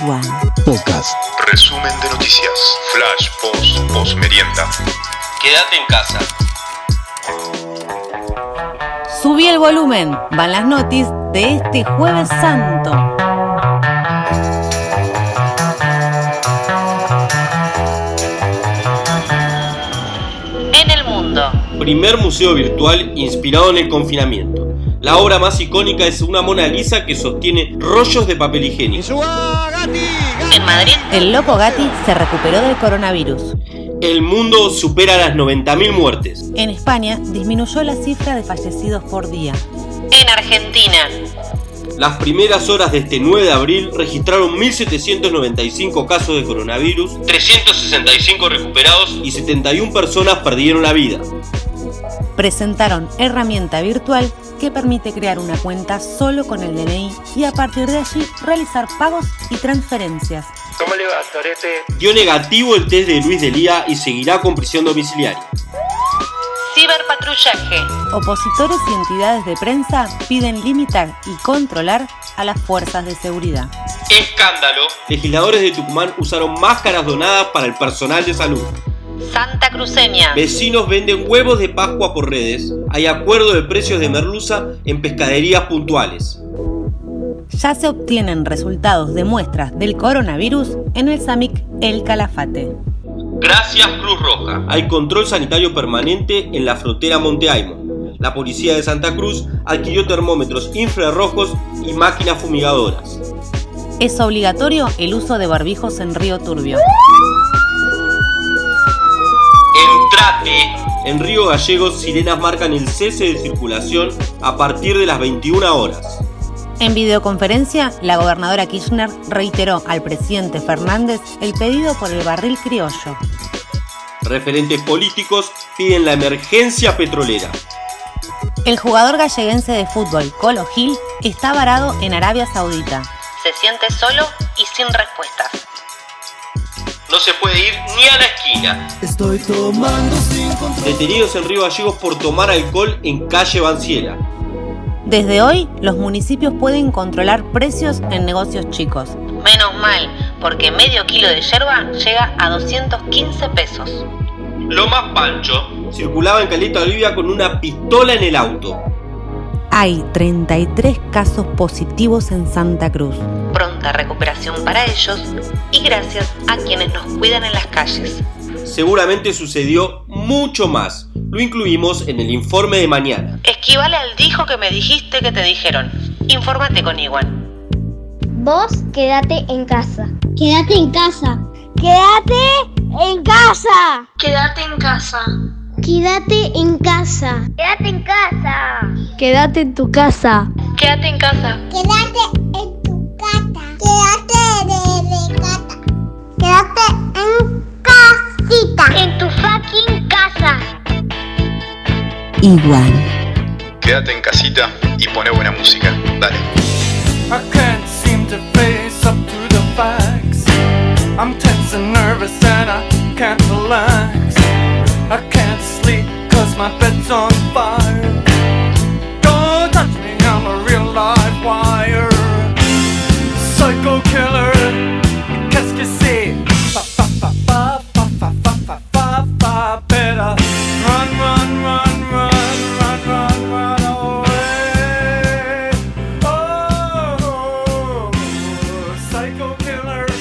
Igual. Podcast. Resumen de noticias. Flash, post, post merienda. Quédate en casa. Subí el volumen. Van las noticias de este jueves santo. En el mundo. Primer museo virtual inspirado en el confinamiento. La obra más icónica es una Mona Lisa que sostiene rollos de papel higiénico. En Madrid, el loco Gatti se recuperó del coronavirus. El mundo supera las 90.000 muertes. En España disminuyó la cifra de fallecidos por día. En Argentina, Las primeras horas de este 9 de abril registraron 1.795 casos de coronavirus, 365 recuperados y 71 personas perdieron la vida. presentaron herramienta virtual que permite crear una cuenta solo con el DNI y a partir de allí realizar pagos y transferencias. ¿Cómo le va, Torete? Dio negativo el test de Luis Delía y seguirá con prisión domiciliaria. Ciberpatrullaje. Opositores y entidades de prensa piden limitar y controlar a las fuerzas de seguridad. Escándalo. Legisladores de Tucumán usaron máscaras donadas para el personal de salud. Santa Cruceña. Vecinos venden huevos de Pascua por redes. Hay acuerdo de precios de merluza en pescaderías puntuales. Ya se obtienen resultados de muestras del coronavirus en el SAMIC El Calafate. Gracias Cruz Roja. Hay control sanitario permanente en la frontera Monte Aymon. La policía de Santa Cruz adquirió termómetros infrarrojos y máquinas fumigadoras. Es obligatorio el uso de barbijos en Río Turbio. En Río Gallegos, sirenas marcan el cese de circulación a partir de las 21 horas. En videoconferencia, la gobernadora Kirchner reiteró al presidente Fernández el pedido por el barril criollo. Referentes políticos piden la emergencia petrolera. El jugador galleguense de fútbol, Colo Gil, está varado en Arabia Saudita. Se siente solo y sin respuestas. No se puede ir ni a la esquina. Estoy tomando sin control. Detenidos en Río Gallegos por tomar alcohol en calle Banciela. Desde hoy, los municipios pueden controlar precios en negocios chicos. Menos mal, porque medio kilo de yerba llega a 215 pesos. Lo más pancho, circulaba en Caleta Olivia con una pistola en el auto. Hay 33 casos positivos en Santa Cruz. Pronta recuperación para ellos y gracias a quienes nos cuidan en las calles. Seguramente sucedió mucho más. Lo incluimos en el informe de mañana. Esquivale al dijo que me dijiste que te dijeron. Infórmate con Iwan. Vos quédate en casa. Quédate en casa. Quédate en casa. Quédate en casa. Quédate en casa. Quédate en casa. Quédate en tu casa. Quédate en casa. Quédate en tu casa. Quédate Igual. Quédate en casita y pone buena música. Dale. I can't seem to face up to the facts. I'm tense and nervous and I can't relax. I can't sleep cause my bed's on fire. psycho killer.